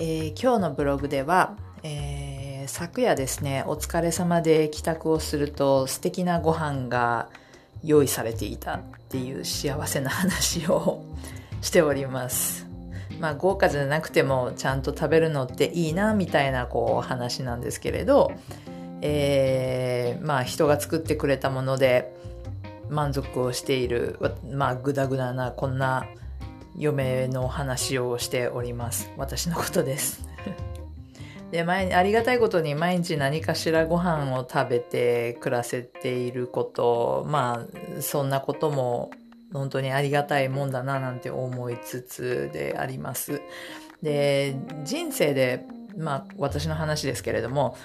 えー今日のブログでは、えー昨夜ですね、お疲れ様で帰宅をすると素敵なご飯が用意されていたっていう幸せな話を しております。まあ豪華じゃなくてもちゃんと食べるのっていいなみたいなこう話なんですけれど、えーまあ人が作ってくれたもので満足をしている、まあグダグダなこんな嫁の話をしております。私のことです。で、前、ありがたいことに毎日何かしらご飯を食べて暮らせていること、まあ、そんなことも本当にありがたいもんだななんて思いつつであります。で、人生で、まあ私の話ですけれども、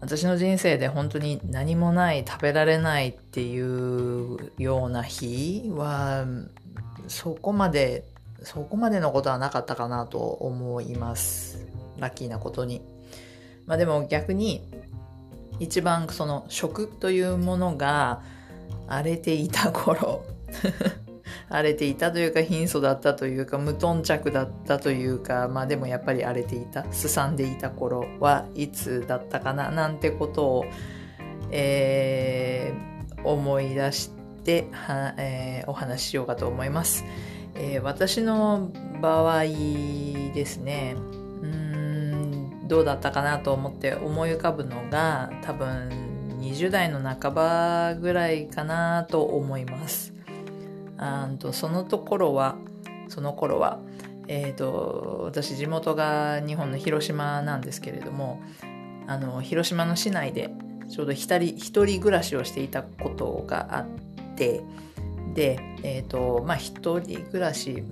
私の人生で本当に何もない、食べられないっていうような日は、そこまで、そこまでのことはなかったかなと思います。ラッキーなことに。まあでも逆に、一番その食というものが荒れていた頃、荒れていたというか貧相だったというか無頓着だったというかまあでもやっぱり荒れていたすさんでいた頃はいつだったかななんてことを、えー思い出しては、えーお話ししようかと思います、えー私の場合ですねうんどうだったかなと思って思い浮かぶのが多分20代の半ばぐらいかなと思います。あとそのところはその頃はえー、と私地元が日本の広島なんですけれどもあの広島の市内でちょうど一人一人暮らしをしていたことがあってでえっ、とまあ一人暮らし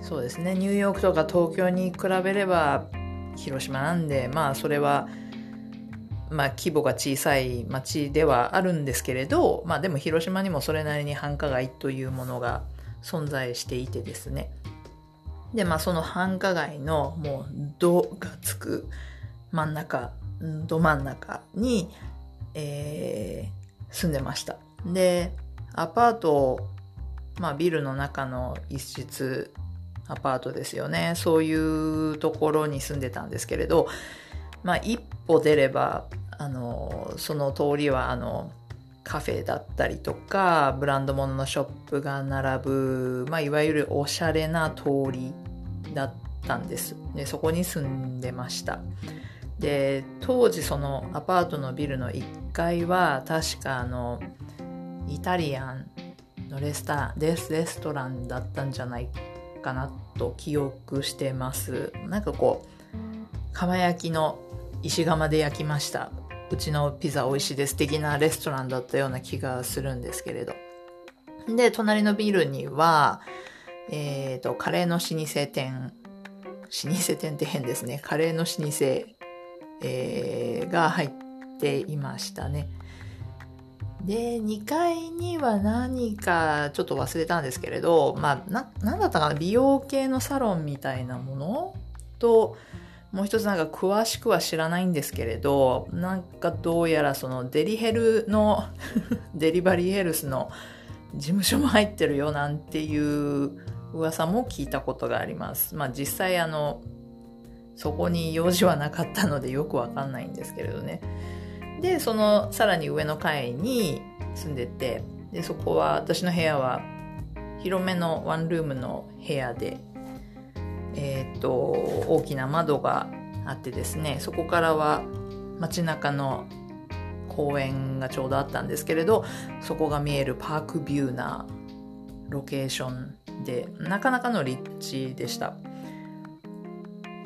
そうですね。ニューヨークとか東京に比べれば広島なんでまあそれはまあ規模が小さい町ではあるんですけれどまあでも広島にもそれなりに繁華街というものが存在していてですね。でまあその繁華街のもう「ど」がつく真ん中ど真ん中に、えー住んでました。でアパートまあビルの中の一室アパートですよね。そういうところに住んでたんですけれどまあ一歩出ればあのその通りはあのカフェだったりとかブランド物のショップが並ぶ、まあ、いわゆるおしゃれな通りだったんです。でそこに住んでました。で当時そのアパートのビルの1階は確かあのイタリアンのレスタレスレストランだったんじゃないかなと記憶してます。なんかこう釜焼きの石窯で焼きました。うちのピザ美味しいです的なレストランだったような気がするんですけれど。で隣のビルにはえっ、とカレーの老舗店。老舗店って変ですね。カレーの老舗、えーが入っていましたね。で2階には何かちょっと忘れたんですけれどまあな何だったかな？美容系のサロンみたいなもの？ともう一つなんか詳しくは知らないんですけれどなんかどうやらそのデリヘルの デリバリーヘルスの事務所も入ってるよなんていう噂も聞いたことがあります。まあ実際あのそこに用事はなかったのでよくわかんないんですけれどね。でそのさらに上の階に住んでてでそこは私の部屋は広めのワンルームの部屋でえーっと大きな窓があってですねそこからは街中の公園がちょうどあったんですけれどそこが見えるパークビューなロケーションでなかなかの立地でした。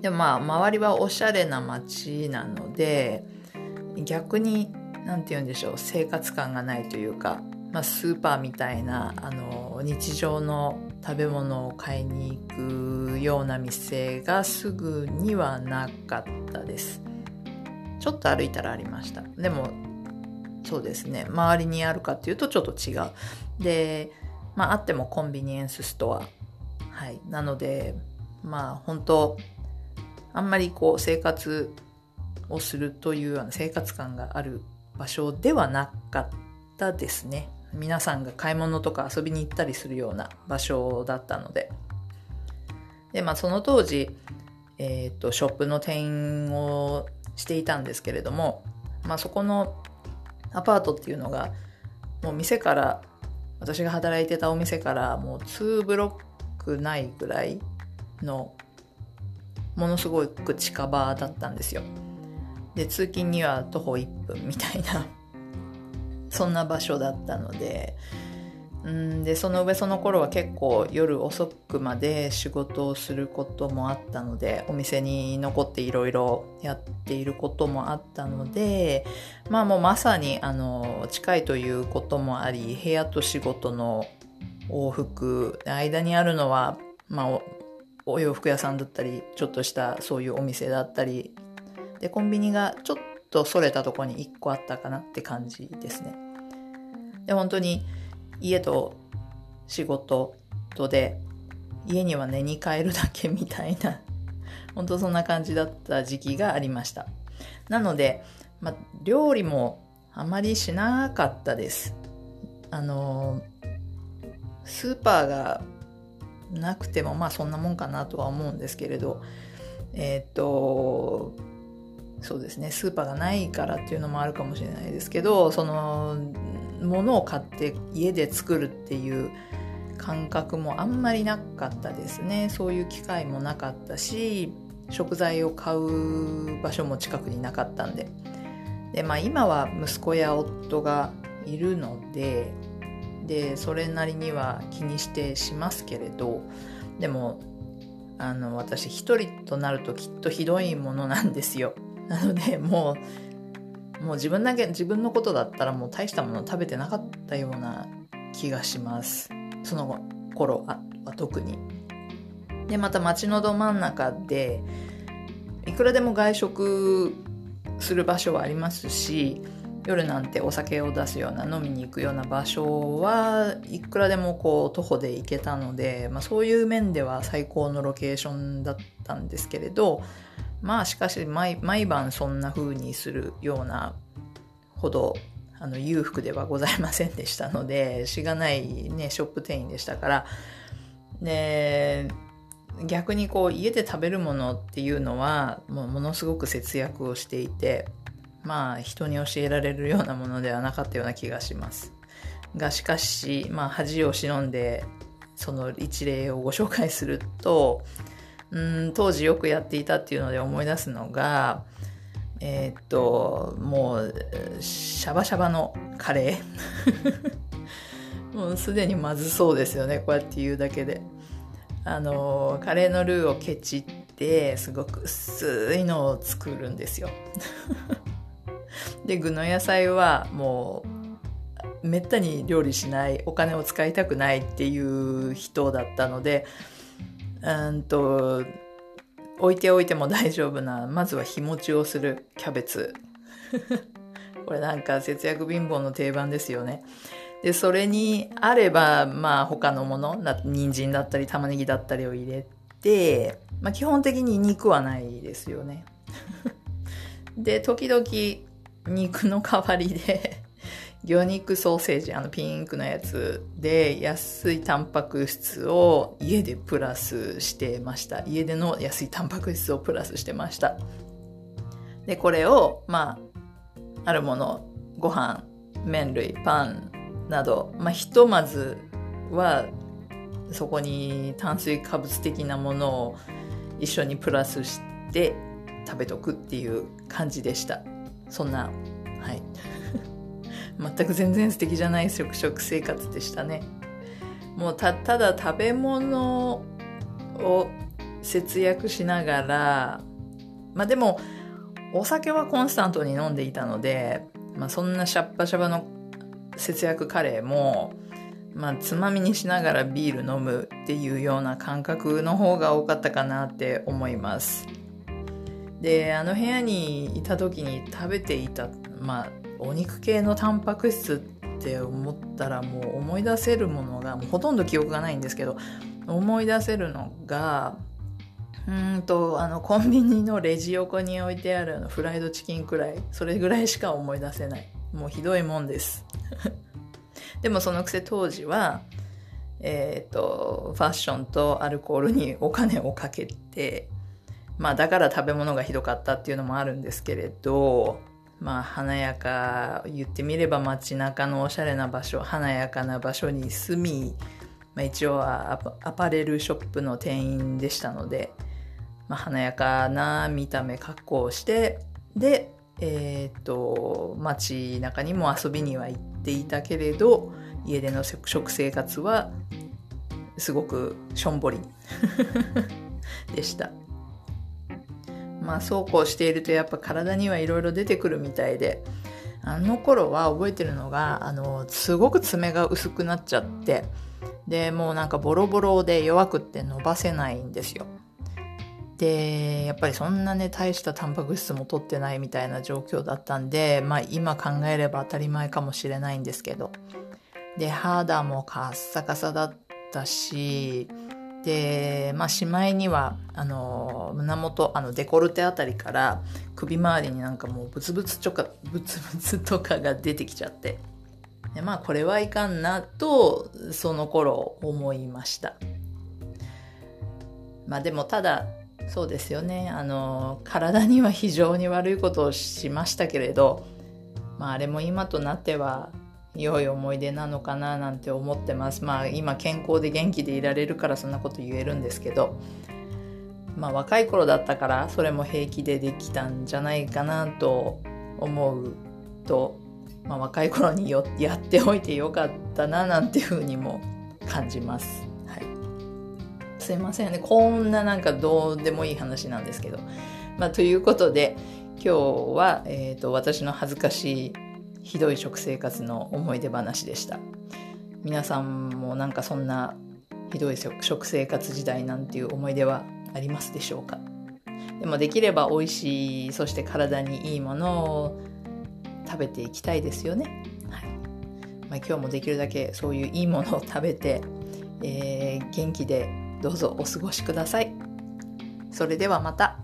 でまあ周りはおしゃれな街なので逆に何て言うんでしょう生活感がないというかまあ、スーパーみたいなあの日常の食べ物を買いに行くような店がすぐにはなかったです。ちょっと歩いたらありました。でもそうですね。周りにあるかっていうとちょっと違う。でまああってもコンビニエンスストア。はい。なのでまあ本当あんまりこう生活をするというような生活感がある場所ではなかったですね皆さんが買い物とか遊びに行ったりするような場所だったのででまあその当時えっ、とショップの店員をしていたんですけれどもまあそこのアパートっていうのがもう店から私が働いてたお店からもう2ブロックないぐらいのものすごく近場だったんですよ。で通勤には徒歩1分みたいな。そんな場所だったので。うんでその上その頃は結構夜遅くまで仕事をすることもあったのでお店に残っていろいろやっていることもあったのでまあもうまさにあの近いということもあり部屋と仕事の往復間にあるのは、まあ、お洋服屋さんだったりちょっとしたそういうお店だったりでコンビニがちょっとそれたとこに1個あったかなって感じですね。で本当に家と仕事とで家には寝に帰るだけみたいな本当そんな感じだった時期がありましたなので、ま料理もあまりしなかったですあのスーパーがなくてもまあそんなもんかなとは思うんですけれどえっ、とそうですね。スーパーがないからっていうのもあるかもしれないですけどそのものを買って家で作るっていう感覚もあんまりなかったですね。そういう機会もなかったし食材を買う場所も近くになかったんで。で、まあ、今は息子や夫がいるのででそれなりには気にしてしますけれどでもあの私一人となるときっとひどいものなんですよ。なのでもうもう自分だけ自分のことだったらもう大したもの食べてなかったような気がします。その頃は特に。でまた街のど真ん中でいくらでも外食する場所はありますし夜なんてお酒を出すような飲みに行くような場所はいくらでもこう徒歩で行けたので、まあ、そういう面では最高のロケーションだったんですけれどまあしかし毎晩そんな風にするようなほどあの裕福ではございませんでしたので しがないねショップ店員でしたから。で逆にこう家で食べるものっていうのはもうものすごく節約をしていてまあ人に教えられるようなものではなかったような気がします。がしかしまあ恥を忍んでその一例をご紹介するとうん当時よくやっていたっていうので思い出すのがえー、っともうシャバシャバのカレー。もうすでにまずそうですよね。こうやって言うだけで。あのカレーのルーをケチってすごく薄いのを作るんですよ。で具の野菜はもうめったに料理しないお金を使いたくないっていう人だったのでうんと置いておいても大丈夫なまずは日持ちをするキャベツ。これなんか節約貧乏の定番ですよね。でそれにあればまあ他のもの人参だったり玉ねぎだったりを入れて、まあ、基本的に肉はないですよね。で時々肉の代わりで魚肉ソーセージ、あのピンクのやつで安いタンパク質を家でプラスしてました。家での安いタンパク質をプラスしてました。で、これを、まあ、あるもの、ご飯、麺類、パンなど、まあ、ひとまずはそこに炭水化物的なものを一緒にプラスして食べとくっていう感じでした。そんな、はい。全く全然素敵じゃない食食生活でしたねもうたただ食べ物を節約しながらまあでもお酒はコンスタントに飲んでいたので、まあ、そんなシャッパシャバの節約カレーも、まあ、つまみにしながらビール飲むっていうような感覚の方が多かったかなって思います。で、あの部屋にいた時に食べていた、まあ、お肉系のタンパク質って思ったらもう思い出せるものが、もうほとんど記憶がないんですけど、思い出せるのが、うんと、あの、コンビニのレジ横に置いてあるのフライドチキンくらい、それぐらいしか思い出せない。もうひどいもんです。でもそのくせ当時は、えっ、ー、と、ファッションとアルコールにお金をかけて、まあだから食べ物がひどかったっていうのもあるんですけれど、まあ華やか、言ってみれば街中のおしゃれな場所、華やかな場所に住み、まあ、一応はアパレルショップの店員でしたので、まあ、華やかな見た目格好をしてでえっ、と街中にも遊びには行っていたけれど家での食生活はすごくしょんぼり。でした。まあそうこうしているとやっぱ体にはいろいろ出てくるみたいであの頃は覚えてるのがあのすごく爪が薄くなっちゃってでもうなんかボロボロで弱くって伸ばせないんですよ。でやっぱりそんなね大したタンパク質も取ってないみたいな状況だったんでまあ今考えれば当たり前かもしれないんですけど。で肌もカッサカサだったしでまあしまいにはあの胸元あのデコルテあたりから首周りになんかもうブツブツとか ブツブツとかが出てきちゃって。でまあこれはいかんなとその頃思いました。まあでもただそうですよね。あの体には非常に悪いことをしましたけれど、まあ、あれも今となっては良い思い出なのかななんて思ってますまあ今健康で元気でいられるからそんなこと言えるんですけどまあ若い頃だったからそれも平気でできたんじゃないかなと思うと、まあ、若い頃によやっておいてよかったななんていうふうにも感じます。すいませんね。こんななんかどうでもいい話なんですけど。まあ、ということで、今日は、えっ、ー、と、私の恥ずかしいひどい食生活の思い出話でした。皆さんもなんかそんなひどい食生活時代なんていう思い出はありますでしょうか？でもできれば美味しい、そして体にいいものを食べていきたいですよね。はいまあ、今日もできるだけそういういいものを食べて、えー、元気でどうぞお過ごしください。それではまた。